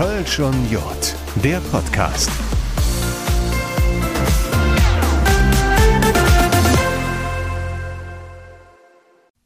Kölsch und Jod, der Podcast.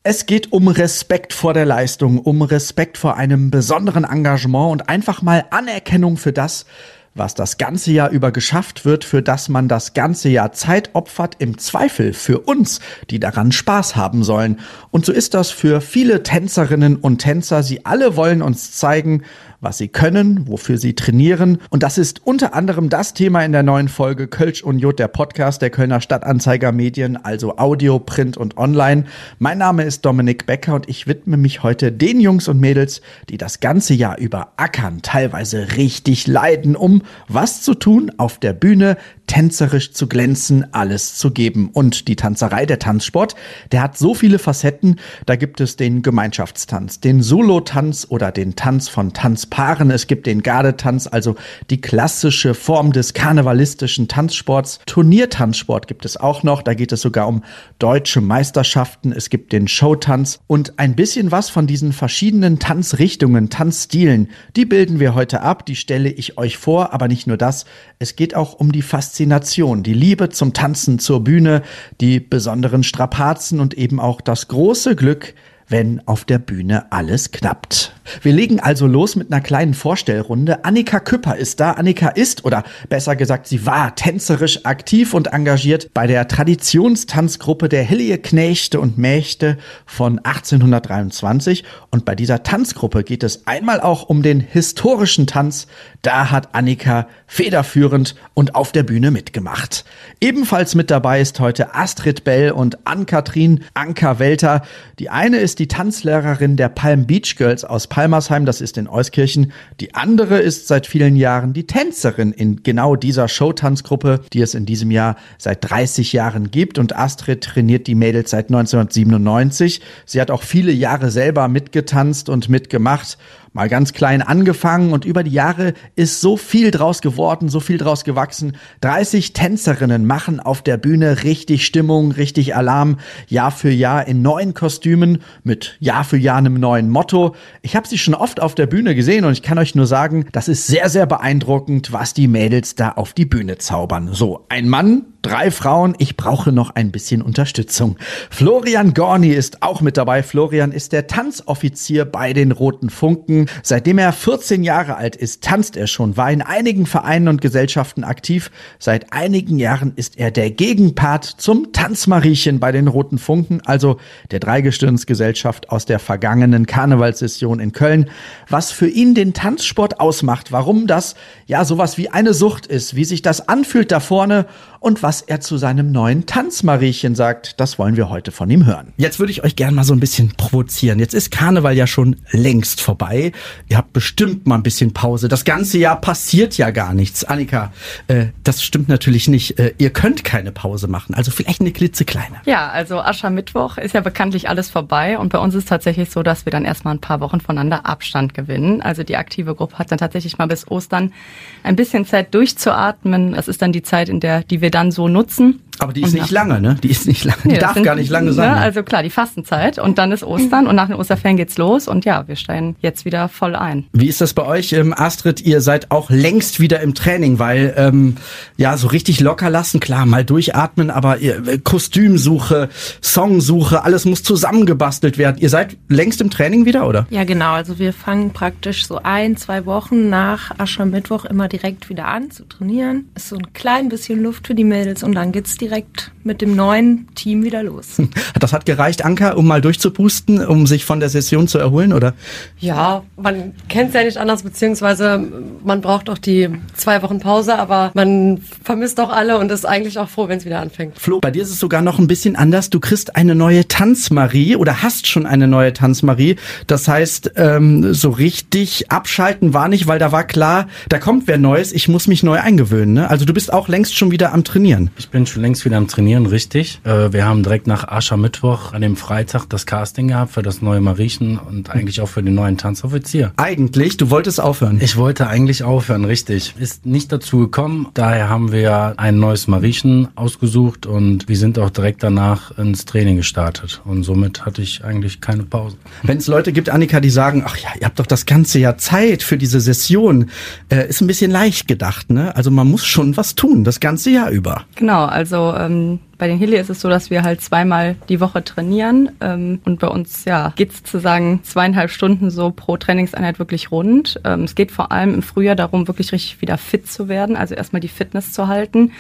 Es geht um Respekt vor der Leistung, um Respekt vor einem besonderen Engagement und einfach mal Anerkennung für das, was das ganze Jahr über geschafft wird, für das man das ganze Jahr Zeit opfert, im Zweifel für uns, die daran Spaß haben sollen. Und so ist das für viele Tänzerinnen und Tänzer. Sie alle wollen uns zeigen, was sie können, wofür sie trainieren. Und das ist unter anderem das Thema in der neuen Folge Kölsch und Jod, der Podcast der Kölner Stadtanzeiger Medien, also Audio, Print und Online. Mein Name ist Dominik Becker und ich widme mich heute den Jungs und Mädels, die das ganze Jahr über ackern, teilweise richtig leiden, um was zu tun auf der Bühne, tänzerisch zu glänzen, alles zu geben. Und die Tanzerei, der Tanzsport, der hat so viele Facetten. Da gibt es den Gemeinschaftstanz, den Solo-Tanz oder den Tanz von Tanzpaaren. Es gibt den Gardetanz, also die klassische Form des karnevalistischen Tanzsports. Turniertanzsport gibt es auch noch. Da geht es sogar um deutsche Meisterschaften. Es gibt den Showtanz und ein bisschen was von diesen verschiedenen Tanzrichtungen, Tanzstilen. Die bilden wir heute ab. Die stelle ich euch vor. Aber nicht nur das. Es geht auch um die Faszination, die Liebe zum Tanzen, zur Bühne, die besonderen Strapazen und eben auch das große Glück, wenn auf der Bühne alles knappt. Wir legen also los mit einer kleinen Vorstellrunde. Annika Küpper ist da. Annika ist, oder besser gesagt, sie war tänzerisch aktiv und engagiert bei der Traditionstanzgruppe der Hillie Knechte und Mächte von 1823. Und bei dieser Tanzgruppe geht es einmal auch um den historischen Tanz. Da hat Annika federführend und auf der Bühne mitgemacht. Ebenfalls mit dabei ist heute Astrid Bell und Ann-Kathrin Anka Welter. Die eine ist die Tanzlehrerin der Palm Beach Girls aus Palmersheim, das ist in Euskirchen. Die andere ist seit vielen Jahren die Tänzerin in genau dieser Showtanzgruppe, die es in diesem Jahr seit 30 Jahren gibt. Und Astrid trainiert die Mädels seit 1997. Sie hat auch viele Jahre selber mitgetanzt und mitgemacht mal ganz klein angefangen und über die Jahre ist so viel draus geworden, so viel draus gewachsen. 30 Tänzerinnen machen auf der Bühne richtig Stimmung, richtig Alarm, Jahr für Jahr in neuen Kostümen mit Jahr für Jahr einem neuen Motto. Ich habe sie schon oft auf der Bühne gesehen und ich kann euch nur sagen, das ist sehr, sehr beeindruckend, was die Mädels da auf die Bühne zaubern. So, ein Mann, drei Frauen, ich brauche noch ein bisschen Unterstützung. Florian Gorni ist auch mit dabei. Florian ist der Tanzoffizier bei den Roten Funken. Seitdem er 14 Jahre alt ist, tanzt er schon, war in einigen Vereinen und Gesellschaften aktiv. Seit einigen Jahren ist er der Gegenpart zum Tanzmariechen bei den Roten Funken, also der Dreigestirnsgesellschaft aus der vergangenen Karnevalssession in Köln. Was für ihn den Tanzsport ausmacht, warum das ja sowas wie eine Sucht ist, wie sich das anfühlt da vorne und was er zu seinem neuen Tanzmariechen sagt, das wollen wir heute von ihm hören. Jetzt würde ich euch gerne mal so ein bisschen provozieren. Jetzt ist Karneval ja schon längst vorbei. Ihr habt bestimmt mal ein bisschen Pause. Das ganze Jahr passiert ja gar nichts. Annika, äh, das stimmt natürlich nicht. Äh, ihr könnt keine Pause machen. Also vielleicht eine klitzekleine. Ja, also Aschermittwoch ist ja bekanntlich alles vorbei. Und bei uns ist tatsächlich so, dass wir dann erstmal ein paar Wochen voneinander Abstand gewinnen. Also die aktive Gruppe hat dann tatsächlich mal bis Ostern ein bisschen Zeit durchzuatmen. Das ist dann die Zeit, in der, die wir dann so nutzen. Aber die ist und nicht lange, ne? Die ist nicht lange. Die nee, darf sind, gar nicht lange sein. Ne? Also klar, die Fastenzeit und dann ist Ostern und nach den Osterferien geht's los und ja, wir steigen jetzt wieder voll ein. Wie ist das bei euch, ähm, Astrid? Ihr seid auch längst wieder im Training, weil ähm, ja so richtig locker lassen, klar, mal durchatmen, aber ihr, äh, Kostümsuche, Songsuche, alles muss zusammengebastelt werden. Ihr seid längst im Training wieder, oder? Ja, genau. Also wir fangen praktisch so ein, zwei Wochen nach Aschermittwoch immer direkt wieder an zu trainieren. Ist so ein klein bisschen Luft für die Mädels und dann geht's direkt mit dem neuen Team wieder los. Das hat gereicht, Anka, um mal durchzupusten, um sich von der Session zu erholen, oder? Ja, man kennt es ja nicht anders, beziehungsweise man braucht auch die zwei Wochen Pause, aber man vermisst auch alle und ist eigentlich auch froh, wenn es wieder anfängt. Flo, bei dir ist es sogar noch ein bisschen anders. Du kriegst eine neue Tanzmarie oder hast schon eine neue Tanzmarie. Das heißt, ähm, so richtig abschalten war nicht, weil da war klar, da kommt wer Neues, ich muss mich neu eingewöhnen. Ne? Also du bist auch längst schon wieder am Trainieren. Ich bin schon längst allerdings wieder am Trainieren, richtig. Äh, wir haben direkt nach Aschermittwoch an dem Freitag das Casting gehabt für das neue Mariechen und eigentlich auch für den neuen Tanzoffizier. Eigentlich, du wolltest aufhören. Ich wollte eigentlich aufhören, richtig. Ist nicht dazu gekommen. Daher haben wir ein neues Mariechen ausgesucht und wir sind auch direkt danach ins Training gestartet. Und somit hatte ich eigentlich keine Pause. Wenn es Leute gibt, Annika, die sagen, ach ja, ihr habt doch das ganze Jahr Zeit für diese Session, äh, ist ein bisschen leicht gedacht, ne? Also man muss schon was tun, das ganze Jahr über. Genau, also ähm, bei den Heli ist es so, dass wir halt zweimal die Woche trainieren ähm, und bei uns ja geht's sozusagen zweieinhalb Stunden so pro Trainingseinheit wirklich rund. Ähm, es geht vor allem im Frühjahr darum, wirklich richtig wieder fit zu werden, also erstmal die Fitness zu halten.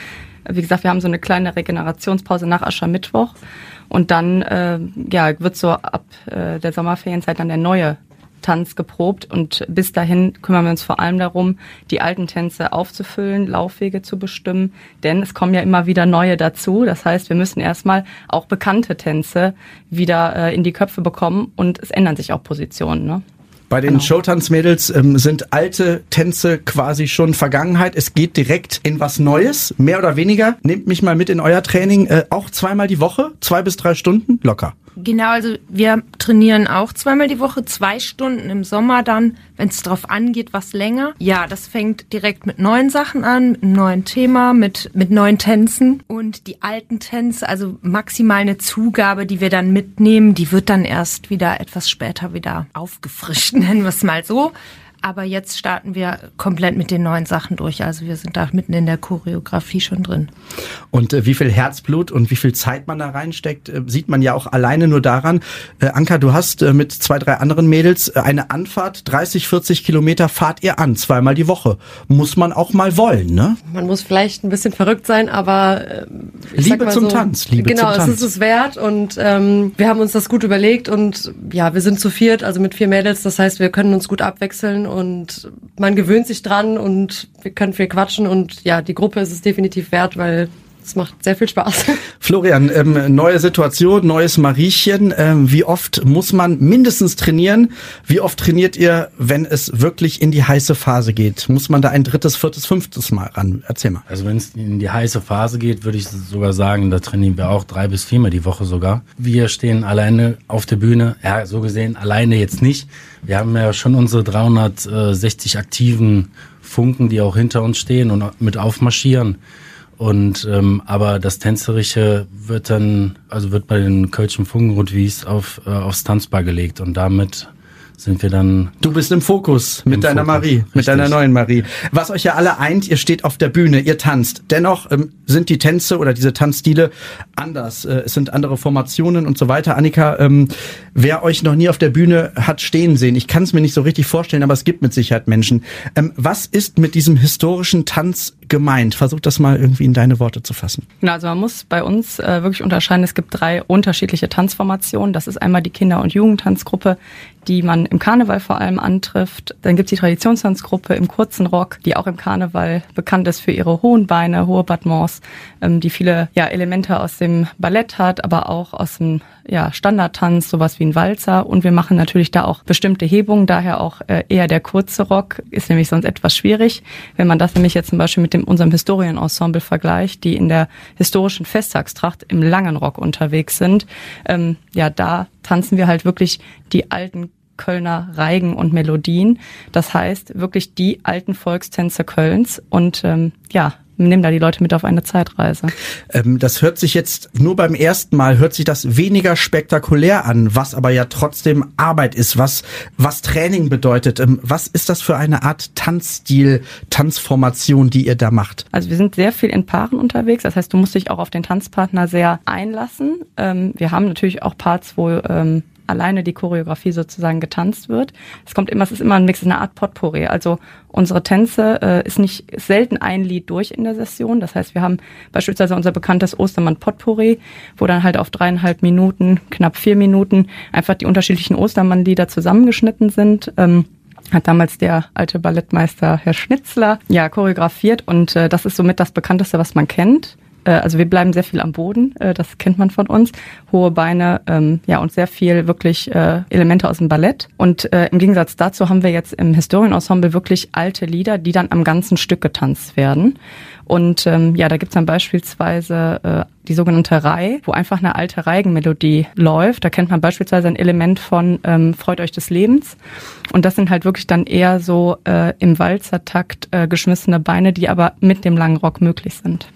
Wie gesagt, wir haben so eine kleine Regenerationspause nach Aschermittwoch und dann äh, ja wird so ab äh, der Sommerferienzeit dann der neue Tanz geprobt und bis dahin kümmern wir uns vor allem darum, die alten Tänze aufzufüllen, Laufwege zu bestimmen, denn es kommen ja immer wieder neue dazu. Das heißt, wir müssen erstmal auch bekannte Tänze wieder äh, in die Köpfe bekommen und es ändern sich auch Positionen. Ne? Bei den genau. Showtanzmädels ähm, sind alte Tänze quasi schon Vergangenheit. Es geht direkt in was Neues, mehr oder weniger. Nehmt mich mal mit in euer Training, äh, auch zweimal die Woche, zwei bis drei Stunden, locker. Genau, also wir trainieren auch zweimal die Woche, zwei Stunden im Sommer dann, wenn es drauf angeht, was länger. Ja, das fängt direkt mit neuen Sachen an, mit einem neuen Thema, mit, mit neuen Tänzen. Und die alten Tänze, also maximal eine Zugabe, die wir dann mitnehmen, die wird dann erst wieder etwas später wieder aufgefrischt, nennen wir es mal so. Aber jetzt starten wir komplett mit den neuen Sachen durch. Also wir sind da mitten in der Choreografie schon drin. Und äh, wie viel Herzblut und wie viel Zeit man da reinsteckt, äh, sieht man ja auch alleine nur daran. Äh, Anka, du hast äh, mit zwei, drei anderen Mädels äh, eine Anfahrt, 30, 40 Kilometer fahrt ihr an, zweimal die Woche. Muss man auch mal wollen, ne? Man muss vielleicht ein bisschen verrückt sein, aber äh, Liebe zum so, Tanz, Liebe genau, zum Tanz. Genau, es ist es wert und ähm, wir haben uns das gut überlegt und ja, wir sind zu viert, also mit vier Mädels. Das heißt, wir können uns gut abwechseln und man gewöhnt sich dran und wir können viel quatschen und ja, die Gruppe ist es definitiv wert, weil es macht sehr viel Spaß. Florian, ähm, neue Situation, neues Mariechen. Ähm, wie oft muss man mindestens trainieren? Wie oft trainiert ihr, wenn es wirklich in die heiße Phase geht? Muss man da ein drittes, viertes, fünftes Mal ran? Erzähl mal. Also wenn es in die heiße Phase geht, würde ich sogar sagen, da trainieren wir auch drei bis viermal die Woche sogar. Wir stehen alleine auf der Bühne. Ja, so gesehen alleine jetzt nicht. Wir haben ja schon unsere 360 aktiven Funken, die auch hinter uns stehen und mit aufmarschieren. Und ähm, aber das Tänzerische wird dann, also wird bei den Kölschen Funkenrotwies auf äh, aufs Tanzbar gelegt und damit sind wir dann. Du bist im Fokus mit im deiner Fokus. Marie, Richtig. mit deiner neuen Marie. Was euch ja alle eint, ihr steht auf der Bühne, ihr tanzt. Dennoch ähm, sind die Tänze oder diese Tanzstile anders. Äh, es sind andere Formationen und so weiter. Annika, ähm, wer euch noch nie auf der Bühne hat stehen sehen, ich kann es mir nicht so richtig vorstellen, aber es gibt mit Sicherheit Menschen. Ähm, was ist mit diesem historischen Tanz gemeint? Versuch das mal irgendwie in deine Worte zu fassen. Also man muss bei uns äh, wirklich unterscheiden. Es gibt drei unterschiedliche Tanzformationen. Das ist einmal die Kinder- und Jugendtanzgruppe, die man im Karneval vor allem antrifft. Dann gibt's die Traditionstanzgruppe im kurzen Rock, die auch im Karneval bekannt ist für ihre hohen Beine, hohe Battements, ähm, die viele ja, Elemente aus dem Ballett hat, aber auch aus dem ja, Standardtanz, sowas wie ein Walzer. Und wir machen natürlich da auch bestimmte Hebungen, daher auch äh, eher der kurze Rock, ist nämlich sonst etwas schwierig. Wenn man das nämlich jetzt zum Beispiel mit dem, unserem Historienensemble vergleicht, die in der historischen Festtagstracht im langen Rock unterwegs sind, ähm, ja, da tanzen wir halt wirklich die alten Kölner Reigen und Melodien. Das heißt wirklich die alten Volkstänze Kölns und ähm, ja, nehmen da die Leute mit auf eine Zeitreise. Ähm, das hört sich jetzt nur beim ersten Mal hört sich das weniger spektakulär an, was aber ja trotzdem Arbeit ist, was was Training bedeutet. Ähm, was ist das für eine Art Tanzstil, Tanzformation, die ihr da macht? Also wir sind sehr viel in Paaren unterwegs. Das heißt, du musst dich auch auf den Tanzpartner sehr einlassen. Ähm, wir haben natürlich auch Parts, wo ähm, alleine die Choreografie sozusagen getanzt wird. Es kommt immer, es ist immer ein Mix, eine Art Potpourri. Also unsere Tänze äh, ist nicht ist selten ein Lied durch in der Session. Das heißt, wir haben beispielsweise unser bekanntes Ostermann Potpourri, wo dann halt auf dreieinhalb Minuten, knapp vier Minuten einfach die unterschiedlichen Ostermann-Lieder zusammengeschnitten sind. Ähm, hat damals der alte Ballettmeister Herr Schnitzler ja choreografiert und äh, das ist somit das bekannteste, was man kennt. Äh, also wir bleiben sehr viel am Boden, äh, das kennt man von uns. Hohe Beine, ähm, ja, und sehr viel wirklich äh, Elemente aus dem Ballett. Und äh, im Gegensatz dazu haben wir jetzt im Historienensemble wirklich alte Lieder, die dann am ganzen Stück getanzt werden. Und ähm, ja, da gibt's dann beispielsweise äh, die sogenannte Reihe, wo einfach eine alte Reigenmelodie läuft. Da kennt man beispielsweise ein Element von ähm, Freut euch des Lebens. Und das sind halt wirklich dann eher so äh, im Walzertakt äh, geschmissene Beine, die aber mit dem langen Rock möglich sind.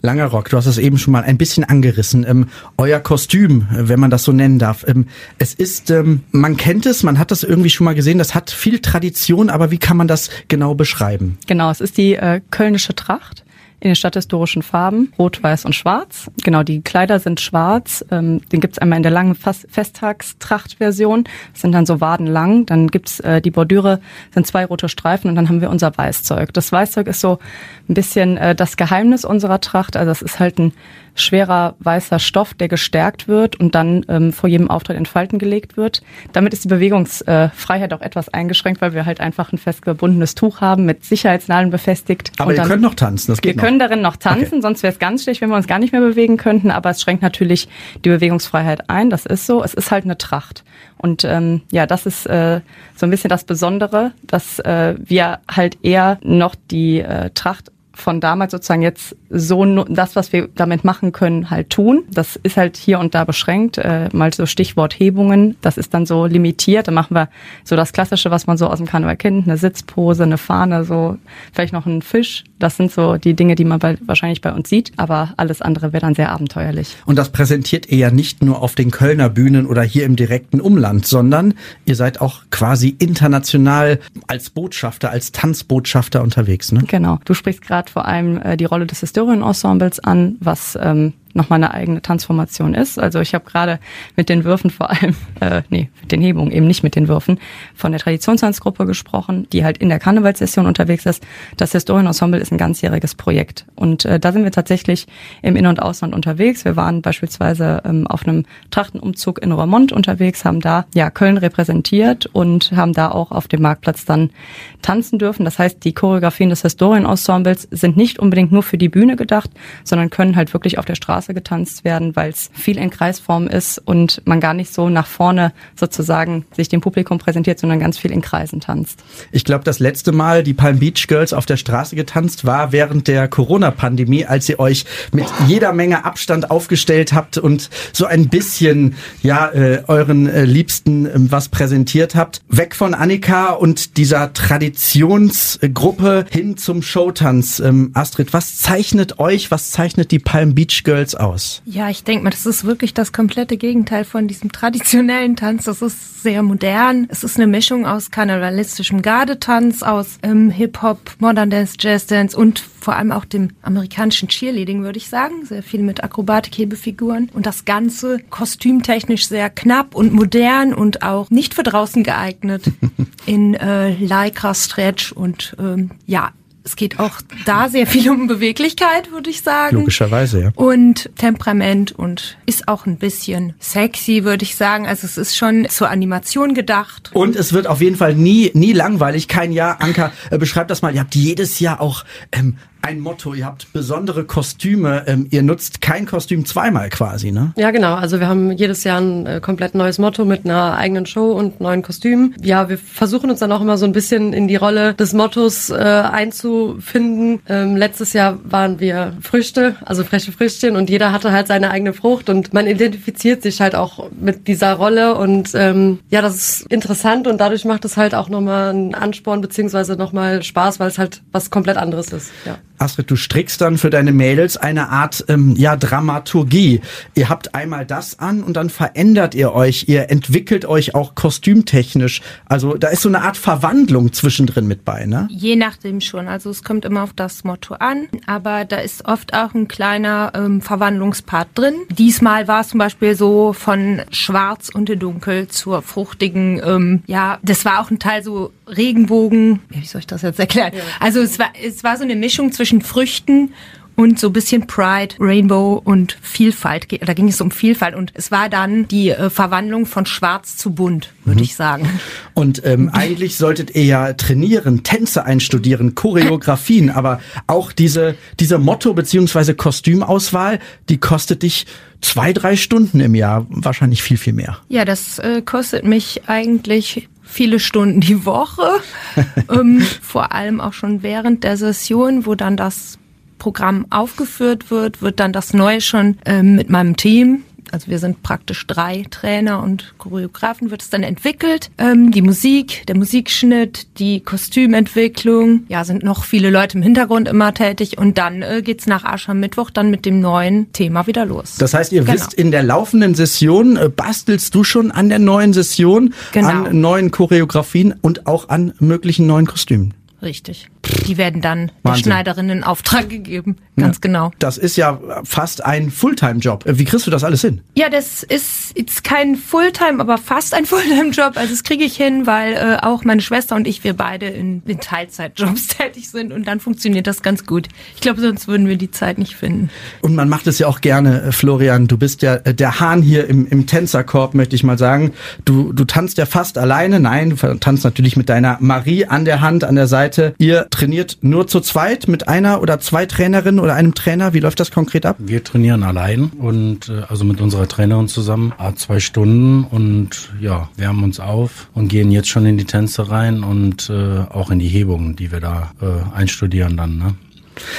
Langer Rock, du hast es eben schon mal ein bisschen angerissen. Ähm, euer Kostüm, wenn man das so nennen darf. Ähm, es ist, ähm, man kennt es, man hat das irgendwie schon mal gesehen, das hat viel Tradition, aber wie kann man das genau beschreiben? Genau, es ist die äh, kölnische Tracht in den stadthistorischen Farben, rot, weiß und schwarz. Genau, die Kleider sind schwarz. Ähm, den gibt's einmal in der langen Festtagstracht-Version. Sind dann so wadenlang. Dann gibt's äh, die Bordüre, sind zwei rote Streifen und dann haben wir unser Weißzeug. Das Weißzeug ist so ein bisschen äh, das Geheimnis unserer Tracht. Also es ist halt ein schwerer weißer Stoff, der gestärkt wird und dann ähm, vor jedem Auftritt in Falten gelegt wird. Damit ist die Bewegungsfreiheit auch etwas eingeschränkt, weil wir halt einfach ein festgebundenes Tuch haben mit Sicherheitsnadeln befestigt. Aber dann, könnt noch tanzen, das geht Wir noch. können darin noch tanzen, Okay. sonst wäre es ganz schlecht, wenn wir uns gar nicht mehr bewegen könnten. Aber es schränkt natürlich die Bewegungsfreiheit ein. Das ist so. Es ist halt eine Tracht. Und ähm, ja, das ist äh, so ein bisschen das Besondere, dass äh, wir halt eher noch die äh, Tracht von damals sozusagen jetzt so das, was wir damit machen können, halt tun. Das ist halt hier und da beschränkt. Äh, mal so Stichwort Hebungen. Das ist dann so limitiert. Da machen wir so das Klassische, was man so aus dem Karneval kennt. Eine Sitzpose, eine Fahne, so vielleicht noch ein Fisch. Das sind so die Dinge, die man bei, wahrscheinlich bei uns sieht. Aber alles andere wäre dann sehr abenteuerlich. Und das präsentiert ihr ja nicht nur auf den Kölner Bühnen oder hier im direkten Umland, sondern ihr seid auch quasi international als Botschafter, als Tanzbotschafter unterwegs, ne? Genau. Du sprichst gerade vor allem äh, die Rolle des Historienensembles an, was ähm, nochmal eine eigene Transformation ist. Also ich habe gerade mit den Würfen vor allem, äh, nee, mit den Hebungen, eben nicht mit den Würfen, von der Traditionstanzgruppe gesprochen, die halt in der Karnevalssession unterwegs ist. Das Historienensemble ist ein ganzjähriges Projekt. Und äh, da sind wir tatsächlich im In- und Ausland unterwegs. Wir waren beispielsweise ähm, auf einem Trachtenumzug in Roermond unterwegs, haben da ja Köln repräsentiert und haben da auch auf dem Marktplatz dann tanzen dürfen. Das heißt, die Choreografien des Historienensembles sind nicht unbedingt nur für die Bühne gedacht, sondern können halt wirklich auf der Straße getanzt werden, weil es viel in Kreisform ist und man gar nicht so nach vorne sozusagen sich dem Publikum präsentiert, sondern ganz viel in Kreisen tanzt. Ich glaube, das letzte Mal die Palm Beach Girls auf der Straße getanzt war während der Corona-Pandemie, als ihr euch mit jeder Menge Abstand aufgestellt habt und so ein bisschen ja äh, euren äh, Liebsten ähm, was präsentiert habt. Weg von Annika und dieser Traditionsgruppe hin zum Showtanz. Ähm, Astrid, was zeichnet euch, was zeichnet die Palm Beach Girls aus? Ja, ich denke mal, das ist wirklich das komplette Gegenteil von diesem traditionellen Tanz. Das ist sehr modern. Es ist eine Mischung aus karnevalistischem Gardetanz, aus ähm, Hip-Hop, Modern Dance, Jazz Dance und vor allem auch dem amerikanischen Cheerleading, würde ich sagen. Sehr viel mit Akrobatik-Hebefiguren. Und das Ganze kostümtechnisch sehr knapp und modern und auch nicht für draußen geeignet. In äh, Lycra Stretch und ähm, ja, es geht auch da sehr viel um Beweglichkeit, würde ich sagen. Logischerweise, ja. Und Temperament und ist auch ein bisschen sexy, würde ich sagen. Also es ist schon zur Animation gedacht. Und es wird auf jeden Fall nie, nie langweilig. Kein Jahr. Anka, äh, beschreibt das mal. Ihr habt jedes Jahr auch ähm, ein Motto. Ihr habt besondere Kostüme. Ähm, ihr nutzt kein Kostüm zweimal quasi, ne? Ja, genau. Also wir haben jedes Jahr ein äh, komplett neues Motto mit einer eigenen Show und neuen Kostümen. Ja, wir versuchen uns dann auch immer so ein bisschen in die Rolle des Mottos äh, einzufinden. Ähm, letztes Jahr waren wir Früchte, also freche Früchtchen und jeder hatte halt seine eigene Frucht und man identifiziert sich halt auch mit dieser Rolle und ähm, ja, das ist interessant und dadurch macht es halt auch nochmal einen Ansporn beziehungsweise nochmal Spaß, weil es halt was komplett anderes ist. Ja. Astrid, du strickst dann für deine Mädels eine Art ähm, ja, Dramaturgie. Ihr habt einmal das an und dann verändert ihr euch. Ihr entwickelt euch auch kostümtechnisch. Also da ist so eine Art Verwandlung zwischendrin mit bei, ne? Je nachdem schon. Also es kommt immer auf das Motto an, aber da ist oft auch ein kleiner ähm, Verwandlungspart drin. Diesmal war es zum Beispiel so von Schwarz und Dunkel zur fruchtigen, ähm, ja, das war auch ein Teil so Regenbogen. Wie soll ich das jetzt erklären? Also es war, es war so eine Mischung zwischen Früchten und so ein bisschen Pride, Rainbow und Vielfalt. Da ging es um Vielfalt und es war dann die äh, Verwandlung von Schwarz zu bunt, würde ich sagen. Und ähm, eigentlich solltet ihr ja trainieren, Tänze einstudieren, Choreografien, aber auch diese, diese Motto- beziehungsweise Kostümauswahl, die kostet dich zwei, drei Stunden im Jahr. Wahrscheinlich viel, viel mehr. Ja, das äh, kostet mich eigentlich viele Stunden die Woche. ähm, vor allem auch schon während der Session, wo dann das Programm aufgeführt wird, wird dann das Neue schon äh, mit meinem Team also wir sind praktisch drei Trainer und Choreografen, wird es dann entwickelt. Ähm, die Musik, der Musikschnitt, die Kostümentwicklung, ja, sind noch viele Leute im Hintergrund immer tätig und dann äh, geht's nach Aschermittwoch dann mit dem neuen Thema wieder los. Das heißt, ihr genau. wisst, in der laufenden Session äh, bastelst du schon an der neuen Session, genau. an neuen Choreografien und auch an möglichen neuen Kostümen. Richtig. Die werden dann Wahnsinn. der Schneiderin in Auftrag gegeben. Ganz ja. genau. Das ist ja fast ein Fulltime-Job. Wie kriegst du das alles hin? Ja, das ist jetzt kein Fulltime, aber fast ein Fulltime-Job. Also das kriege ich hin, weil äh, auch meine Schwester und ich, wir beide in, in Teilzeitjobs tätig sind und dann funktioniert das ganz gut. Ich glaube, sonst würden wir die Zeit nicht finden. Und man macht es ja auch gerne, äh, Florian. Du bist ja äh, der Hahn hier im, im Tänzerkorb, möchte ich mal sagen. Du, du tanzt ja fast alleine. Nein, du tanzt natürlich mit deiner Marie an der Hand, an der Seite. Ihr trainiert nur zu zweit mit einer oder zwei Trainerinnen oder einem Trainer? Wie läuft das konkret ab? Wir trainieren allein und äh, also mit unserer Trainerin zusammen, zwei Stunden und ja, wärmen uns auf und gehen jetzt schon in die Tänze rein und äh, auch in die Hebungen, die wir da äh, einstudieren dann. Ne?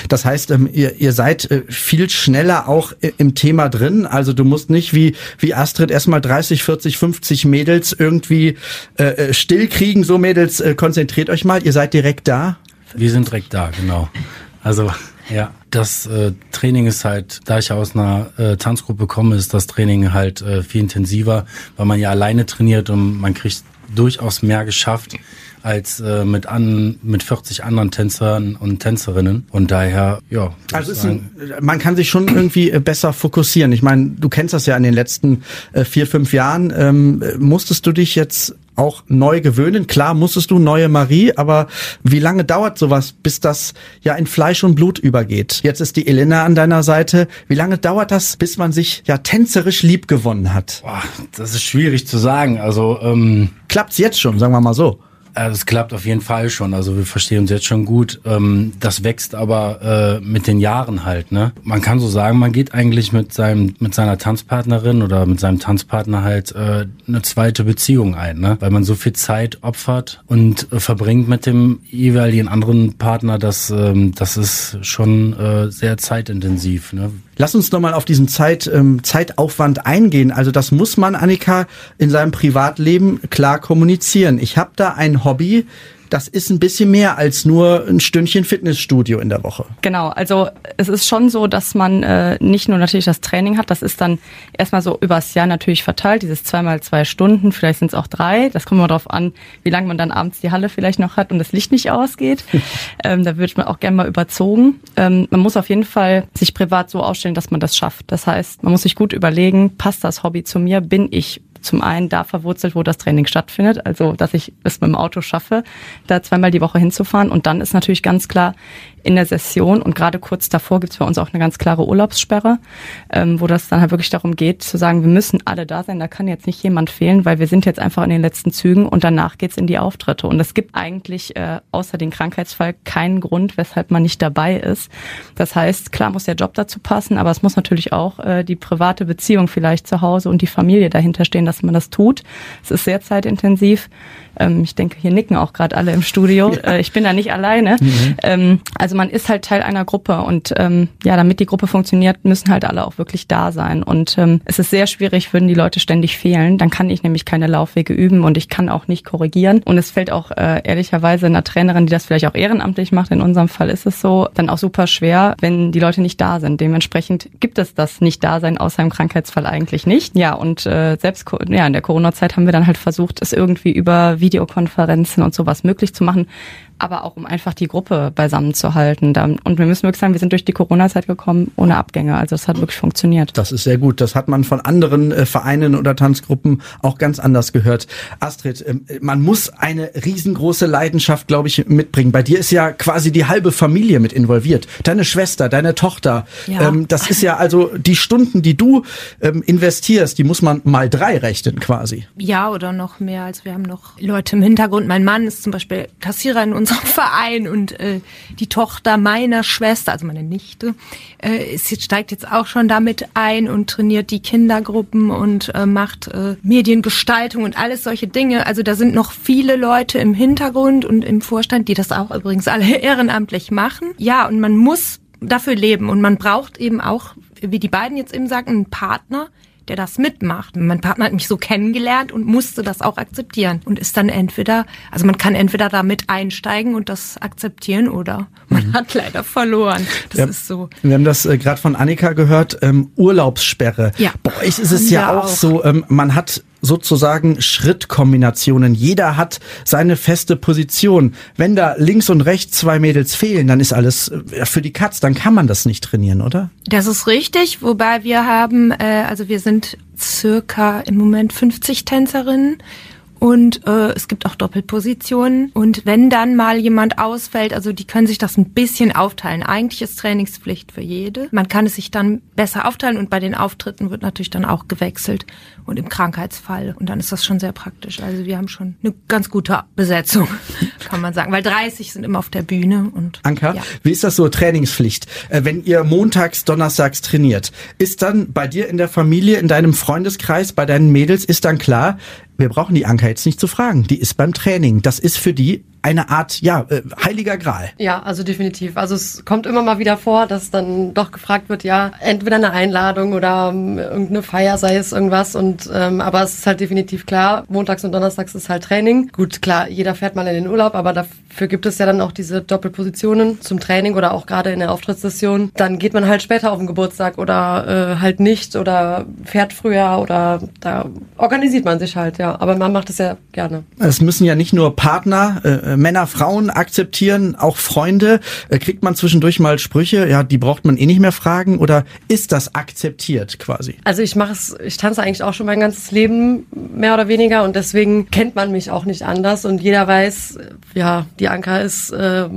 Das heißt, ähm, ihr, ihr seid äh, viel schneller auch im Thema drin. Also du musst nicht wie, wie Astrid erstmal 30, 40, 50 Mädels irgendwie äh, äh, still kriegen. So Mädels, äh, konzentriert euch mal. Ihr seid direkt da. Wir sind direkt da, genau. Also ja, das äh, Training ist halt, da ich aus einer äh, Tanzgruppe komme, ist das Training halt äh, viel intensiver, weil man ja alleine trainiert und man kriegt durchaus mehr geschafft als äh, mit an mit 40 anderen Tänzern und Tänzerinnen und daher ja also ein, man kann sich schon irgendwie äh, besser fokussieren ich meine du kennst das ja in den letzten äh, vier fünf Jahren ähm, musstest du dich jetzt auch neu gewöhnen. Klar musstest du neue Marie, aber wie lange dauert sowas, bis das ja in Fleisch und Blut übergeht? Jetzt ist die Elena an deiner Seite. Wie lange dauert das, bis man sich ja tänzerisch lieb gewonnen hat? Boah, das ist schwierig zu sagen. Also ähm klappt's jetzt schon, sagen wir mal so. Also es klappt auf jeden Fall schon. Also wir verstehen uns jetzt schon gut. Ähm, das wächst aber äh, mit den Jahren halt. Ne? Man kann so sagen, man geht eigentlich mit seinem mit seiner Tanzpartnerin oder mit seinem Tanzpartner halt äh, eine zweite Beziehung ein, ne? weil man so viel Zeit opfert und äh, verbringt mit dem jeweiligen anderen Partner. Das ähm, das ist schon sehr zeitintensiv. Ne? Lass uns nochmal auf diesen Zeit, ähm, Zeitaufwand eingehen. Also das muss man, Annika, in seinem Privatleben klar kommunizieren. Ich habe da ein Hobby, das ist ein bisschen mehr als nur ein Stündchen Fitnessstudio in der Woche. Genau, also es ist schon so, dass man äh, nicht nur natürlich das Training hat, das ist dann erstmal so übers Jahr natürlich verteilt, dieses zweimal zwei Stunden, vielleicht sind es auch drei. Das kommt mal darauf an, wie lange man dann abends die Halle vielleicht noch hat und das Licht nicht ausgeht. ähm, da wird man auch gerne mal überzogen. Ähm, man muss auf jeden Fall sich privat so ausstellen, dass man das schafft. Das heißt, man muss sich gut überlegen, passt das Hobby zu mir? Bin ich zum einen da verwurzelt, wo das Training stattfindet, also dass ich es mit dem Auto schaffe, da zweimal die Woche hinzufahren. Und dann ist natürlich ganz klar, in der Session und gerade kurz davor gibt es bei uns auch eine ganz klare Urlaubssperre, ähm, wo das dann halt wirklich darum geht, zu sagen, wir müssen alle da sein, da kann jetzt nicht jemand fehlen, weil wir sind jetzt einfach in den letzten Zügen und danach geht's in die Auftritte. Und es gibt eigentlich äh, außer den Krankheitsfall keinen Grund, weshalb man nicht dabei ist. Das heißt, klar muss der Job dazu passen, aber es muss natürlich auch äh, die private Beziehung vielleicht zu Hause und die Familie dahinter stehen, dass man das tut. Es ist sehr zeitintensiv. Ähm, ich denke, hier nicken auch gerade alle im Studio. Ja. Äh, ich bin da nicht alleine. Mhm. Ähm, also man ist halt Teil einer Gruppe und ähm, ja, damit die Gruppe funktioniert, müssen halt alle auch wirklich da sein. Und ähm, es ist sehr schwierig, würden die Leute ständig fehlen. Dann kann ich nämlich keine Laufwege üben und ich kann auch nicht korrigieren. Und es fällt auch äh, ehrlicherweise einer Trainerin, die das vielleicht auch ehrenamtlich macht, in unserem Fall ist es so, dann auch super schwer, wenn die Leute nicht da sind. Dementsprechend gibt es das Nicht-Dasein außer im Krankheitsfall eigentlich nicht. Ja, und äh, selbst ja, in der Corona-Zeit haben wir dann halt versucht, es irgendwie über Videokonferenzen und sowas möglich zu machen aber auch um einfach die Gruppe beisammen zu halten. Und wir müssen wirklich sagen, wir sind durch die Corona-Zeit gekommen ohne Abgänge. Also es hat wirklich funktioniert. Das ist sehr gut. Das hat man von anderen äh, Vereinen oder Tanzgruppen auch ganz anders gehört. Astrid, ähm, man muss eine riesengroße Leidenschaft, glaube ich, mitbringen. Bei dir ist ja quasi die halbe Familie mit involviert. Deine Schwester, deine Tochter. Ja. Ähm, das ist ja also die Stunden, die du ähm, investierst, die muss man mal drei rechnen quasi. Ja, oder noch mehr. Also wir haben noch Leute im Hintergrund. Mein Mann ist zum Beispiel Kassierer in unserem unserem Verein und äh, die Tochter meiner Schwester, also meine Nichte, äh, ist steigt jetzt auch schon damit ein und trainiert die Kindergruppen und äh, macht äh, Mediengestaltung und alles solche Dinge. Also da sind noch viele Leute im Hintergrund und im Vorstand, die das auch übrigens alle ehrenamtlich machen. Ja, und man muss dafür leben. Und man braucht eben auch, wie die beiden jetzt eben sagen, einen Partner, der das mitmacht. Mein Partner hat mich so kennengelernt und musste das auch akzeptieren und ist dann entweder, also man kann entweder damit einsteigen und das akzeptieren oder man mhm. hat leider verloren. Das ja, ist so. Wir haben das äh, gerade von Annika gehört, ähm, Urlaubssperre. Ja. Bei euch ist es ja, ja auch, auch so, ähm, man hat sozusagen Schrittkombinationen. Jeder hat seine feste Position. Wenn da links und rechts zwei Mädels fehlen, dann ist alles äh, für die Katz. Dann kann man das nicht trainieren, oder? Das ist richtig, wobei wir haben, äh, also wir sind circa im Moment 50 Tänzerinnen und äh, es gibt auch Doppelpositionen. Und wenn dann mal jemand ausfällt, also die können sich das ein bisschen aufteilen. Eigentlich ist Trainingspflicht für jede. Man kann es sich dann besser aufteilen und bei den Auftritten wird natürlich dann auch gewechselt und im Krankheitsfall. Und dann ist das schon sehr praktisch. Also wir haben schon eine ganz gute Besetzung, kann man sagen. Weil 30 sind immer auf der Bühne. Und Anka, ja. wie ist das so Trainingspflicht? Äh, wenn ihr montags, donnerstags trainiert, ist dann bei dir in der Familie, in deinem Freundeskreis, bei deinen Mädels, ist dann klar, wir brauchen die Anker jetzt nicht zu fragen. Die ist beim Training. Das ist für die eine Art, ja, äh, heiliger Gral. Ja, also definitiv. Also es kommt immer mal wieder vor, dass dann doch gefragt wird, ja, entweder eine Einladung oder ähm, irgendeine Feier, sei es irgendwas. Und ähm, aber es ist halt definitiv klar, montags und donnerstags ist halt Training. Gut, klar, jeder fährt mal in den Urlaub, aber dafür gibt es ja dann auch diese Doppelpositionen zum Training oder auch gerade in der Auftrittssession. Dann geht man halt später auf den Geburtstag oder äh, halt nicht oder fährt früher oder da organisiert man sich halt, ja. Aber man macht es ja gerne. Es müssen ja nicht nur Partner äh, Männer, Frauen akzeptieren, auch Freunde? Äh, kriegt man zwischendurch mal Sprüche, ja, die braucht man eh nicht mehr fragen oder ist das akzeptiert quasi? Also ich mache es, ich tanze eigentlich auch schon mein ganzes Leben mehr oder weniger und deswegen kennt man mich auch nicht anders und jeder weiß, ja, die Anka ist äh,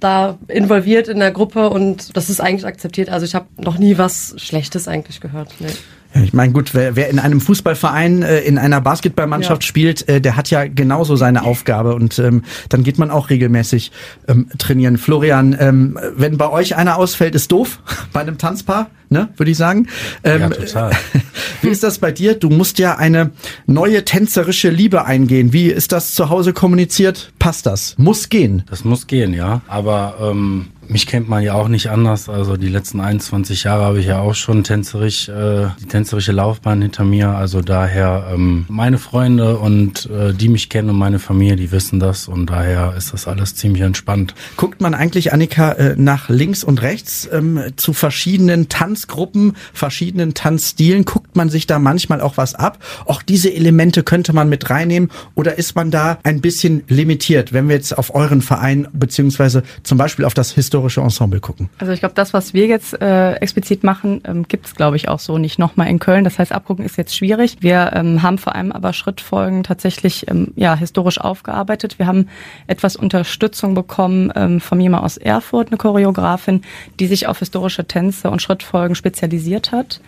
da involviert in der Gruppe und das ist eigentlich akzeptiert. Also ich habe noch nie was Schlechtes eigentlich gehört. Nee. Ich meine, gut, wer, wer in einem Fußballverein, äh, in einer Basketballmannschaft ja. spielt, äh, der hat ja genauso seine Aufgabe und ähm, dann geht man auch regelmäßig ähm, trainieren. Florian, ähm, wenn bei euch einer ausfällt, ist doof bei einem Tanzpaar, ne, würde ich sagen. Ähm, ja, total. Wie ist das bei dir? Du musst ja eine neue tänzerische Liebe eingehen. Wie ist das zu Hause kommuniziert? Passt das? Muss gehen. Das muss gehen, ja. Aber ähm, mich kennt man ja auch nicht anders. Also die letzten 21 Jahre habe ich ja auch schon tänzerisch, äh, die tänzerische Laufbahn hinter mir. Also daher ähm, meine Freunde und äh, die mich kennen und meine Familie, die wissen das und daher ist das alles ziemlich entspannt. Guckt man eigentlich, Annika, äh, nach links und rechts ähm, zu verschiedenen Tanzgruppen, verschiedenen Tanzstilen? Guckt man sich da manchmal auch was ab? Auch diese Elemente könnte man mit reinnehmen oder ist man da ein bisschen limitiert, wenn wir jetzt auf euren Verein beziehungsweise zum Beispiel auf das historische Ensemble gucken. Also ich glaube, das, was wir jetzt äh, explizit machen, ähm, gibt es, glaube ich, auch so nicht nochmal in Köln. Das heißt, abgucken ist jetzt schwierig. Wir ähm, haben vor allem aber Schrittfolgen tatsächlich ähm, ja historisch aufgearbeitet. Wir haben etwas Unterstützung bekommen ähm, von jemand aus Erfurt, eine Choreografin, die sich auf historische Tänze und Schrittfolgen spezialisiert hat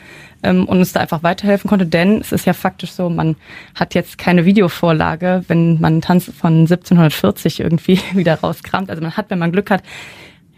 ähm, und uns da einfach weiterhelfen konnte. Denn es ist ja faktisch so, man hat jetzt keine Videovorlage, wenn man Tanz von 1740 irgendwie wieder rauskramt. Also man hat, wenn man Glück hat,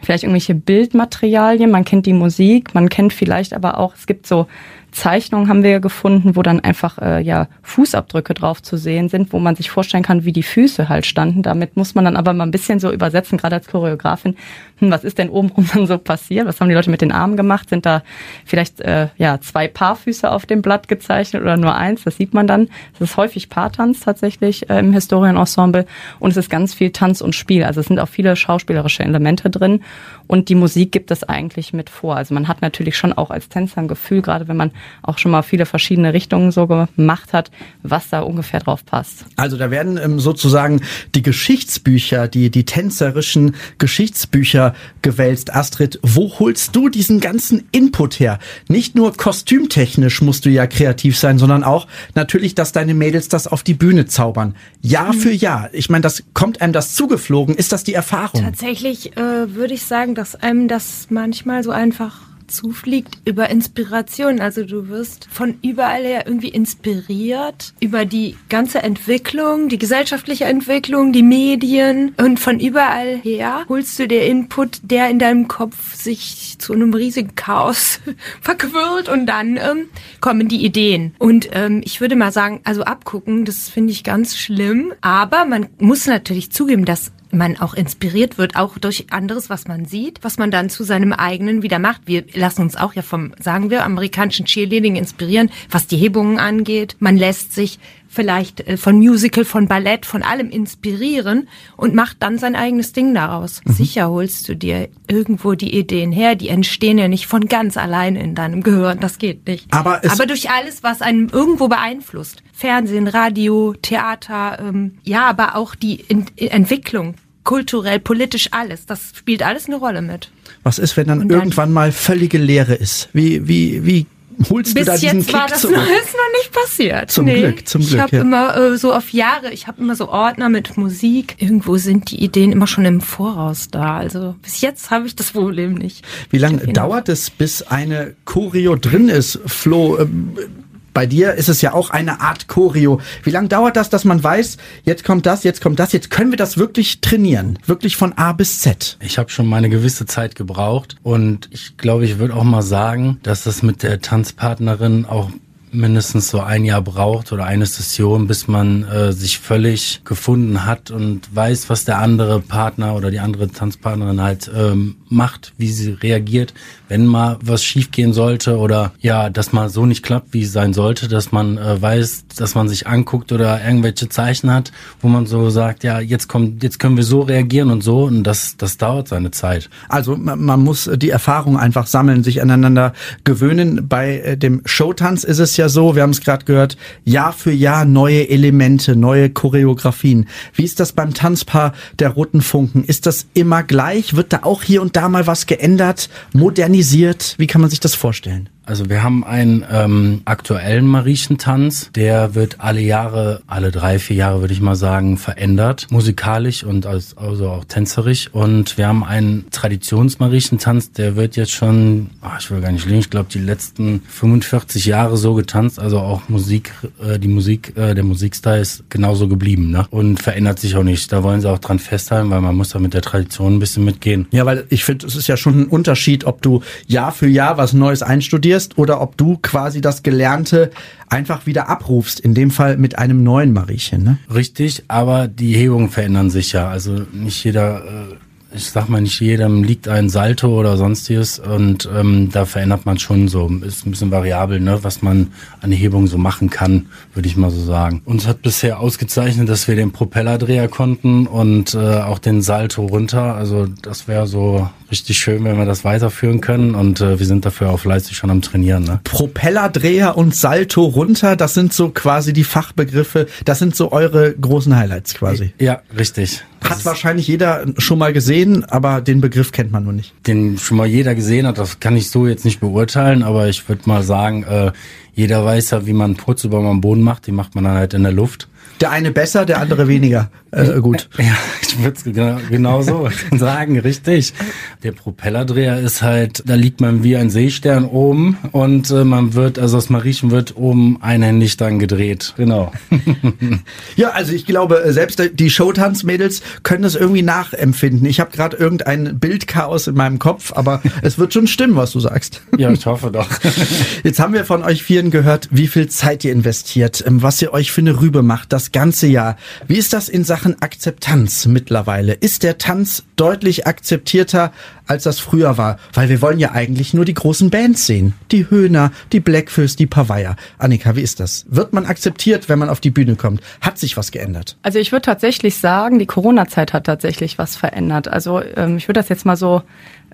vielleicht irgendwelche Bildmaterialien, man kennt die Musik, man kennt vielleicht aber auch, es gibt so Zeichnungen haben wir gefunden, wo dann einfach äh, ja Fußabdrücke drauf zu sehen sind, wo man sich vorstellen kann, wie die Füße halt standen. Damit muss man dann aber mal ein bisschen so übersetzen, gerade als Choreografin. Hm, was ist denn obenrum dann so passiert? Was haben die Leute mit den Armen gemacht? Sind da vielleicht äh, ja zwei Paarfüße auf dem Blatt gezeichnet oder nur eins? Das sieht man dann. Es ist häufig Paartanz tatsächlich äh, im Historienensemble und es ist ganz viel Tanz und Spiel. Also es sind auch viele schauspielerische Elemente drin und die Musik gibt es eigentlich mit vor. Also man hat natürlich schon auch als Tänzer ein Gefühl, gerade wenn man auch schon mal viele verschiedene Richtungen so gemacht hat, was da ungefähr drauf passt. Also da werden ähm, sozusagen die Geschichtsbücher, die, die tänzerischen Geschichtsbücher gewälzt. Astrid, wo holst du diesen ganzen Input her? Nicht nur kostümtechnisch musst du ja kreativ sein, sondern auch natürlich, dass deine Mädels das auf die Bühne zaubern. Jahr mhm. für Jahr. Ich meine, das kommt einem das zugeflogen. Ist das die Erfahrung? Tatsächlich äh, würde ich sagen, dass einem das manchmal so einfach zufliegt über Inspiration. Also du wirst von überall her irgendwie inspiriert über die ganze Entwicklung, die gesellschaftliche Entwicklung, die Medien und von überall her holst du dir Input, der in deinem Kopf sich zu einem riesigen Chaos verquirlt und dann ähm, kommen die Ideen. Und ähm, ich würde mal sagen, also abgucken, das finde ich ganz schlimm, aber man muss natürlich zugeben, dass man auch inspiriert wird, auch durch anderes, was man sieht, was man dann zu seinem eigenen wieder macht. Wir lassen uns auch ja vom, sagen wir, amerikanischen Cheerleading inspirieren, was die Hebungen angeht. Man lässt sich vielleicht äh, von Musical, von Ballett, von allem inspirieren und macht dann sein eigenes Ding daraus. Mhm. Sicher holst du dir irgendwo die Ideen her, die entstehen ja nicht von ganz allein in deinem Gehirn, das geht nicht. Aber, Aber durch alles, was einen irgendwo beeinflusst. Fernsehen, Radio, Theater, ähm, ja, aber auch die in Entwicklung kulturell, politisch alles. Das spielt alles eine Rolle mit. Was ist, wenn dann, dann irgendwann mal völlige Leere ist? Wie, wie, wie holst Bis du da diesen jetzt war das zurück? noch, ist noch nicht passiert. Zum nee. Glück, zum Glück. Ich habe ja. immer äh, so auf Jahre, ich habe immer so Ordner mit Musik. Irgendwo sind die Ideen immer schon im Voraus da. Also bis jetzt habe ich das Problem nicht. Wie lange dauert es, bis eine Choreo drin ist, Flo? Ähm, bei dir ist es ja auch eine Art Choreo. Wie lange dauert das, dass man weiß, jetzt kommt das, jetzt kommt das, jetzt können wir das wirklich trainieren? Wirklich von A bis Z? Ich habe schon meine gewisse Zeit gebraucht und ich glaube, ich würde auch mal sagen, dass das mit der Tanzpartnerin auch mindestens so ein Jahr braucht oder eine Session, bis man äh, sich völlig gefunden hat und weiß, was der andere Partner oder die andere Tanzpartnerin halt ähm, macht, wie sie reagiert, wenn mal was schiefgehen sollte oder ja, dass mal so nicht klappt, wie es sein sollte, dass man äh, weiß, dass man sich anguckt oder irgendwelche Zeichen hat, wo man so sagt, ja, jetzt kommt, jetzt können wir so reagieren und so und das, das dauert seine Zeit. Also man, man muss die Erfahrung einfach sammeln, sich aneinander gewöhnen. Bei äh, dem Showtanz ist es ja so, wir haben es gerade gehört, Jahr für Jahr neue Elemente, neue Choreografien. Wie ist das beim Tanzpaar der Roten Funken? Ist das immer gleich? Wird da auch hier und da mal was geändert, modernisiert? Wie kann man sich das vorstellen? Also wir haben einen ähm, aktuellen Mariechentanz, der wird alle Jahre, alle drei, vier Jahre würde ich mal sagen, verändert, musikalisch und als, also auch tänzerisch. Und wir haben einen Traditionsmariechentanz, der wird jetzt schon, ach, ich will gar nicht lügen, ich glaube die letzten 45 Jahre so getanzt, also auch Musik, äh, die Musik, äh, der Musikstyle ist genauso geblieben ne? und verändert sich auch nicht. Da wollen sie auch dran festhalten, weil man muss da mit der Tradition ein bisschen mitgehen. Ja, weil ich finde, es ist ja schon ein Unterschied, ob du Jahr für Jahr was Neues einstudierst oder ob du quasi das Gelernte einfach wieder abrufst, in dem Fall mit einem neuen Mariechen. Ne? Richtig, aber die Hebungen verändern sich ja. Also nicht jeder, äh, ich sag mal, nicht jedem liegt ein Salto oder sonstiges und ähm, da verändert man schon so. Ist ein bisschen variabel, ne, was man an Hebungen so machen kann, würde ich mal so sagen. Uns hat bisher ausgezeichnet, dass wir den Propellerdreher konnten und äh, auch den Salto runter. Also das wäre so richtig schön, wenn wir das weiterführen können und äh, wir sind dafür auch fleißig schon am Trainieren. Ne? Propellerdreher und Salto runter, das sind so quasi die Fachbegriffe, das sind so eure großen Highlights quasi. Ja, richtig. Das Hat wahrscheinlich jeder schon mal gesehen, aber den Begriff kennt man nur nicht. Den schon mal jeder gesehen hat, das kann ich so jetzt nicht beurteilen, aber ich würde mal sagen, äh, jeder weiß ja, wie man Putz über den Boden macht, die macht man dann halt in der Luft. Der eine besser, der andere weniger äh, gut. Ja, ich würde es genau, genau so sagen, richtig. Der Propellerdreher ist halt, da liegt man wie ein Seestern oben und äh, man wird, also das Mariechen wird oben einhändig dann gedreht. Genau. ja, also ich glaube, äh, selbst die Showtanzmädels können das irgendwie nachempfinden. Ich habe gerade irgendein Bildchaos in meinem Kopf, aber es wird schon stimmen, was du sagst. Ja, ich hoffe doch. Jetzt haben wir von euch vieren gehört, wie viel Zeit ihr investiert, ähm, was ihr euch für eine Rübe macht, das ganze Jahr. Wie ist das in Sachen Akzeptanz mittlerweile? Ist der Tanz deutlich akzeptierter, als das früher war? Weil wir wollen ja eigentlich nur die großen Bands sehen. Die Höhner, die Blackfist, die Pavaya. Annika, wie ist das? Wird man akzeptiert, wenn man auf die Bühne kommt? Hat sich was geändert? Also ich würde tatsächlich sagen, die Corona-Zeit hat tatsächlich was verändert. Also ähm, ich würde das jetzt mal so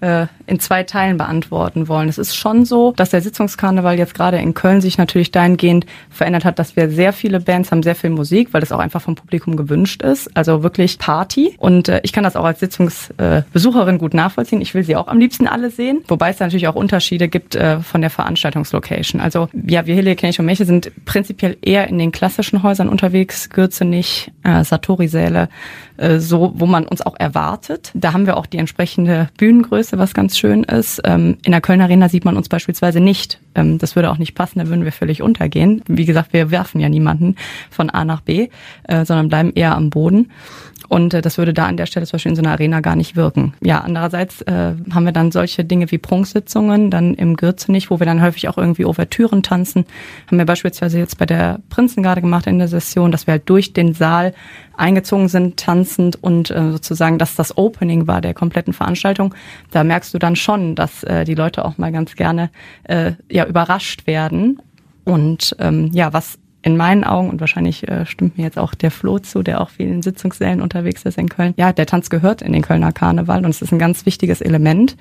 äh, in zwei Teilen beantworten wollen. Es ist schon so, dass der Sitzungskarneval jetzt gerade in Köln sich natürlich dahingehend verändert hat, dass wir sehr viele Bands haben, sehr viel Musik, weil das auch einfach vom Publikum gewünscht ist. Also wirklich Party. Und äh, ich kann das auch als Sitzungsbesucherin äh, gut nachvollziehen. Ich will sie auch am liebsten alle sehen. Wobei es natürlich auch Unterschiede gibt äh, von der Veranstaltungslocation. Also ja, wir Hille, Knecht und Meche sind prinzipiell eher in den klassischen Häusern unterwegs, Gürzenich, äh, Satori-Säle, äh, so, wo man uns auch erwartet. Da haben wir auch die entsprechende Bühnengröße, was ganz schön ist. Ähm, in der Kölner Arena sieht man uns beispielsweise nicht Ähm, das würde auch nicht passen, da würden wir völlig untergehen. Wie gesagt, wir werfen ja niemanden von A nach B, äh, sondern bleiben eher am Boden. Und äh, das würde da an der Stelle zum Beispiel in so einer Arena gar nicht wirken. Ja, andererseits äh, haben wir dann solche Dinge wie Prunksitzungen, dann im Gürzenich, wo wir dann häufig auch irgendwie Ouvertüren tanzen. Haben wir beispielsweise jetzt bei der Prinzengarde gemacht in der Session, dass wir halt durch den Saal eingezogen sind, tanzend und äh, sozusagen, dass das Opening war der kompletten Veranstaltung. Da merkst du dann schon, dass äh, die Leute auch mal ganz gerne äh, ja überrascht werden. Und ähm, ja, was in meinen Augen, und wahrscheinlich äh, stimmt mir jetzt auch der Flo zu, der auch viel in Sitzungssälen unterwegs ist in Köln, ja, der Tanz gehört in den Kölner Karneval und es ist ein ganz wichtiges Element.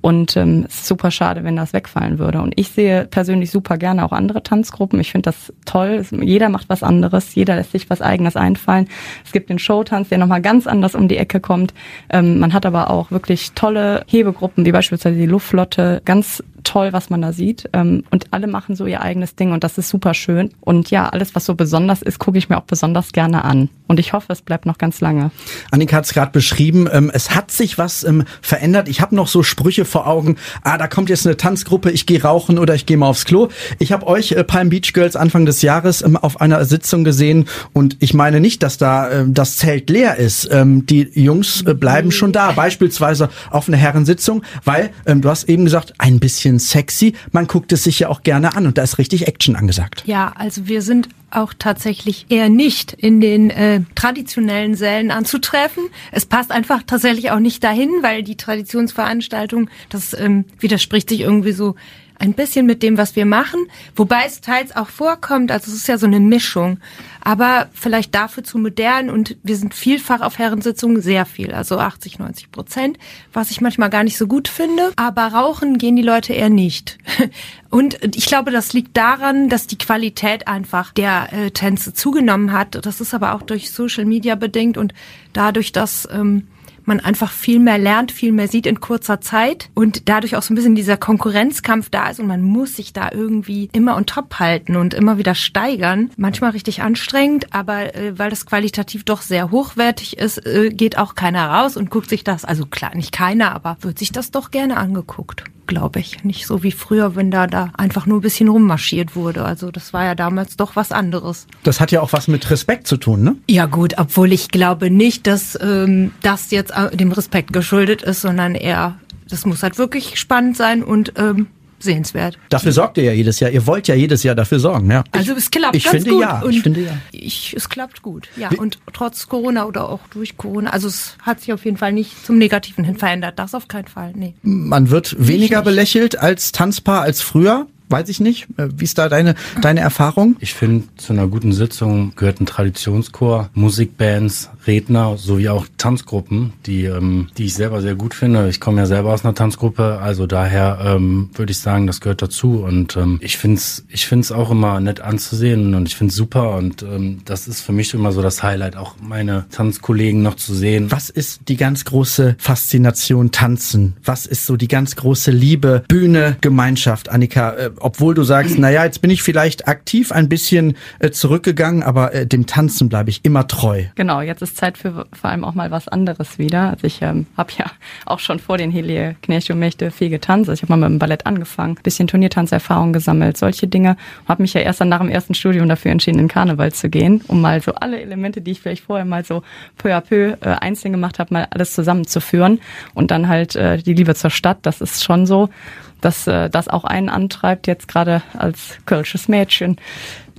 Und ähm, ist super schade, wenn das wegfallen würde. Und ich sehe persönlich super gerne auch andere Tanzgruppen. Ich finde das toll. Jeder macht was anderes, jeder lässt sich was eigenes einfallen. Es gibt den Showtanz, der nochmal ganz anders um die Ecke kommt. Ähm, man hat aber auch wirklich tolle Hebegruppen, wie beispielsweise die Luftflotte, ganz toll, was man da sieht. Ähm, und alle machen so ihr eigenes Ding und das ist super schön. Und ja, alles, was so besonders ist, gucke ich mir auch besonders gerne an. Und ich hoffe, es bleibt noch ganz lange. Annika hat es gerade beschrieben, ähm, es hat sich was ähm, verändert. Ich habe noch so Sprüche vor Augen. Ah, da kommt jetzt eine Tanzgruppe, ich gehe rauchen oder ich gehe mal aufs Klo. Ich habe euch äh, Palm Beach Girls Anfang des Jahres auf einer Sitzung gesehen und ich meine nicht, dass da das Zelt leer ist. Die Jungs äh, bleiben schon da, beispielsweise auf einer Herrensitzung, weil du hast eben gesagt, ein bisschen sexy. Man guckt es sich ja auch gerne an und da ist richtig Action angesagt. Ja, also wir sind auch tatsächlich eher nicht in den äh, traditionellen Sälen anzutreffen. Es passt einfach tatsächlich auch nicht dahin, weil die Traditionsveranstaltung, das ähm, widerspricht sich irgendwie so ein bisschen mit dem, was wir machen, wobei es teils auch vorkommt, also es ist ja so eine Mischung, aber vielleicht dafür zu modern und wir sind vielfach auf Herrensitzungen sehr viel, also 80, 90 Prozent, was ich manchmal gar nicht so gut finde, aber rauchen gehen die Leute eher nicht. Und ich glaube, das liegt daran, dass die Qualität einfach der äh, Tänze zugenommen hat. Das ist aber auch durch Social Media bedingt und dadurch, dass ähm, man einfach viel mehr lernt, viel mehr sieht in kurzer Zeit und dadurch auch so ein bisschen dieser Konkurrenzkampf da ist und man muss sich da irgendwie immer on top halten und immer wieder steigern. Manchmal richtig anstrengend, aber äh, weil das qualitativ doch sehr hochwertig ist, äh, geht auch keiner raus und guckt sich das, also klar, nicht keiner, aber wird sich das doch gerne angeguckt glaube ich. Nicht so wie früher, wenn da, da einfach nur ein bisschen rummarschiert wurde. Also das war ja damals doch was anderes. Das hat ja auch was mit Respekt zu tun, ne? Ja gut, obwohl ich glaube nicht, dass ähm, das jetzt dem Respekt geschuldet ist, sondern eher, das muss halt wirklich spannend sein und ähm, sehenswert. Dafür sorgt ihr ja jedes Jahr. Ihr wollt ja jedes Jahr dafür sorgen, ja. Also es klappt ich ganz finde gut. Ja, und ich finde ja. Ich, es klappt gut, ja. Wie? Und trotz Corona oder auch durch Corona, also es hat sich auf jeden Fall nicht zum Negativen hin verändert. Das auf keinen Fall, nee. Man wird weniger belächelt als Tanzpaar als früher weiß ich nicht. Äh, wie ist da deine, deine Erfahrung? Ich finde, zu einer guten Sitzung gehört ein Traditionschor, Musikbands, Redner sowie auch Tanzgruppen, die, ähm, die ich selber sehr gut finde. Ich komme ja selber aus einer Tanzgruppe, also daher ähm, würde ich sagen, das gehört dazu. Und ähm, ich finde es ich find's auch immer nett anzusehen und ich finde es super. Und ähm, das ist für mich immer so das Highlight, auch meine Tanzkollegen noch zu sehen. Was ist die ganz große Faszination Tanzen? Was ist so die ganz große Liebe, Bühne, Gemeinschaft? Annika, äh, obwohl du sagst, naja, jetzt bin ich vielleicht aktiv ein bisschen äh, zurückgegangen, aber äh, dem Tanzen bleibe ich immer treu. Genau, jetzt ist Zeit für vor allem auch mal was anderes wieder. Also ich ähm, habe ja auch schon vor den Helie Knecht und Mächte viel getanzt. Also ich habe mal mit dem Ballett angefangen, bisschen Turniertanzerfahrung gesammelt, solche Dinge. Habe mich ja erst dann nach dem ersten Studium dafür entschieden, in Karneval zu gehen, um mal so alle Elemente, die ich vielleicht vorher mal so peu à peu äh, einzeln gemacht habe, mal alles zusammenzuführen und dann halt äh, die Liebe zur Stadt. Das ist schon so dass äh, das auch einen antreibt, jetzt gerade als kölsches Mädchen,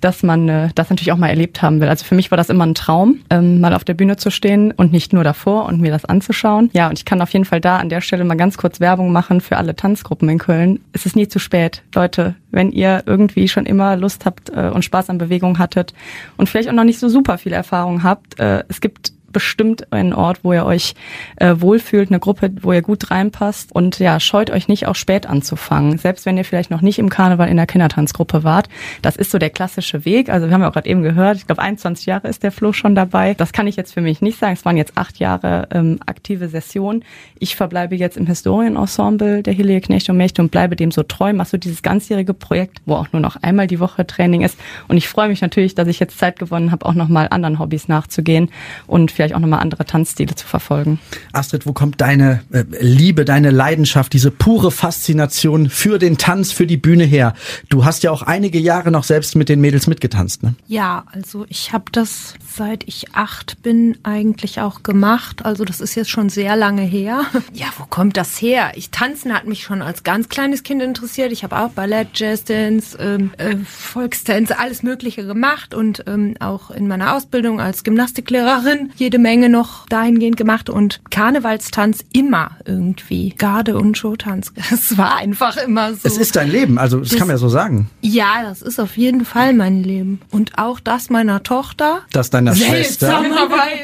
dass man äh, das natürlich auch mal erlebt haben will. Also für mich war das immer ein Traum, ähm, mal auf der Bühne zu stehen und nicht nur davor und mir das anzuschauen. Ja, und ich kann auf jeden Fall da an der Stelle mal ganz kurz Werbung machen für alle Tanzgruppen in Köln. Es ist nie zu spät. Leute, wenn ihr irgendwie schon immer Lust habt äh, und Spaß an Bewegung hattet und vielleicht auch noch nicht so super viel Erfahrung habt, äh, es gibt bestimmt einen Ort, wo ihr euch äh, wohlfühlt, eine Gruppe, wo ihr gut reinpasst und ja, scheut euch nicht auch spät anzufangen. Selbst wenn ihr vielleicht noch nicht im Karneval in der Kindertanzgruppe wart. Das ist so der klassische Weg. Also wir haben ja auch gerade eben gehört, ich glaube 21 Jahre ist der Flo schon dabei. Das kann ich jetzt für mich nicht sagen. Es waren jetzt acht Jahre ähm, aktive Session. Ich verbleibe jetzt im Historienensemble der Hilie Knecht und Mächte und bleibe dem so treu. Machst du dieses ganzjährige Projekt, wo auch nur noch einmal die Woche Training ist. Und ich freue mich natürlich, dass ich jetzt Zeit gewonnen habe, auch nochmal anderen Hobbys nachzugehen und vielleicht auch nochmal andere Tanzstile zu verfolgen. Astrid, wo kommt deine äh, Liebe, deine Leidenschaft, diese pure Faszination für den Tanz, für die Bühne her? Du hast ja auch einige Jahre noch selbst mit den Mädels mitgetanzt, ne? Ja, also ich habe das seit ich acht bin eigentlich auch gemacht. Also das ist jetzt schon sehr lange her. Ja, wo kommt das her? Ich tanzen hat mich schon als ganz kleines Kind interessiert. Ich habe auch Ballett, Jazzdance, ähm, äh, Volkstänze, alles Mögliche gemacht und ähm, auch in meiner Ausbildung als Gymnastiklehrerin jede Menge noch dahingehend gemacht und Karnevalstanz immer irgendwie. Garde und Showtanz. Es war einfach immer so. Es ist dein Leben, also das, das kann man ja so sagen. Ja, das ist auf jeden Fall mein Leben. Und auch das meiner Tochter. Das deiner Schwester.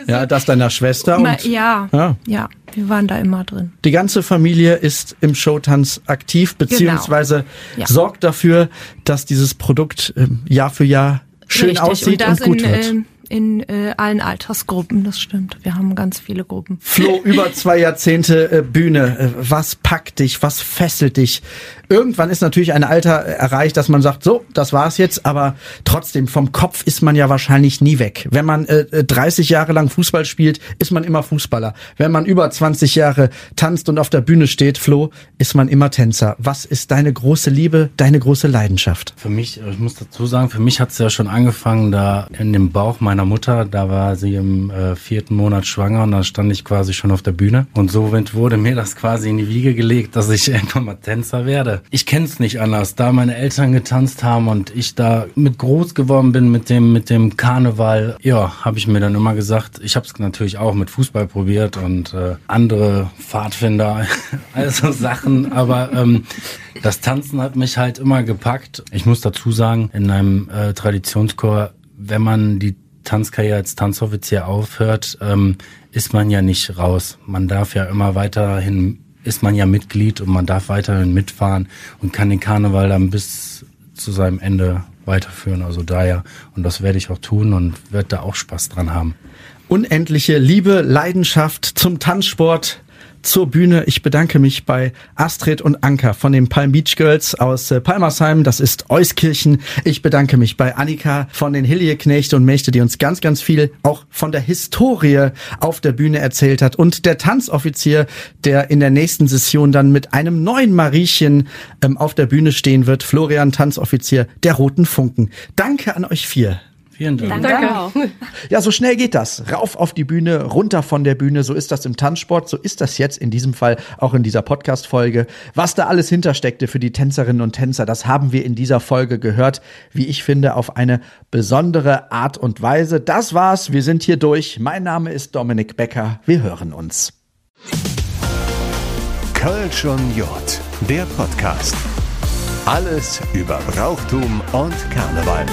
Ja, das deiner Schwester. Und, ja, ja, ja, wir waren da immer drin. Die ganze Familie ist im Showtanz aktiv, beziehungsweise genau. ja. sorgt dafür, dass dieses Produkt äh, Jahr für Jahr schön Richtig. aussieht und, und gut in, wird. Äh, in äh, allen Altersgruppen, das stimmt. Wir haben ganz viele Gruppen. Flo, über zwei Jahrzehnte äh, Bühne. Äh, was packt dich? Was fesselt dich? Irgendwann ist natürlich ein Alter erreicht, dass man sagt, so, das war's jetzt, aber trotzdem, vom Kopf ist man ja wahrscheinlich nie weg. Wenn man äh, 30 Jahre lang Fußball spielt, ist man immer Fußballer. Wenn man über 20 Jahre tanzt und auf der Bühne steht, Flo, ist man immer Tänzer. Was ist deine große Liebe, deine große Leidenschaft? Für mich, ich muss dazu sagen, für mich hat's ja schon angefangen, da in dem Bauch meiner Mutter, da war sie im äh, vierten Monat schwanger und da stand ich quasi schon auf der Bühne. Und so wurde mir das quasi in die Wiege gelegt, dass ich irgendwann mal Tänzer werde ich kenne es nicht anders. Da meine Eltern getanzt haben und ich da mit groß geworden bin mit dem mit dem Karneval, ja, habe ich mir dann immer gesagt, ich habe es natürlich auch mit Fußball probiert und äh, andere Pfadfinder, also Sachen, aber ähm, das Tanzen hat mich halt immer gepackt. Ich muss dazu sagen, in einem äh, Traditionschor, wenn man die Tanzkarriere als Tanzoffizier aufhört, ähm, ist man ja nicht raus. Man darf ja immer weiterhin ist man ja Mitglied und man darf weiterhin mitfahren und kann den Karneval dann bis zu seinem Ende weiterführen. Also daher, und das werde ich auch tun und werde da auch Spaß dran haben. Unendliche Liebe, Leidenschaft zum Tanzsport, zur Bühne. Ich bedanke mich bei Astrid und Anka von den Palm Beach Girls aus äh, Palmersheim. Das ist Euskirchen. Ich bedanke mich bei Annika von den Hillieknechte und Mächte, die uns ganz, ganz viel auch von der Historie auf der Bühne erzählt hat. Und der Tanzoffizier, der in der nächsten Session dann mit einem neuen Mariechen ähm, auf der Bühne stehen wird. Florian Tanzoffizier der Roten Funken. Danke an euch vier. Vielen Dank. Danke. Ja, so schnell geht das. Rauf auf die Bühne, runter von der Bühne. So ist das im Tanzsport. So ist das jetzt in diesem Fall auch in dieser Podcast-Folge. Was da alles hintersteckte für die Tänzerinnen und Tänzer, das haben wir in dieser Folge gehört. Wie ich finde, auf eine besondere Art und Weise. Das war's. Wir sind hier durch. Mein Name ist Dominik Becker. Wir hören uns. Kölsch und J, der Podcast. Alles über Brauchtum und Karneval.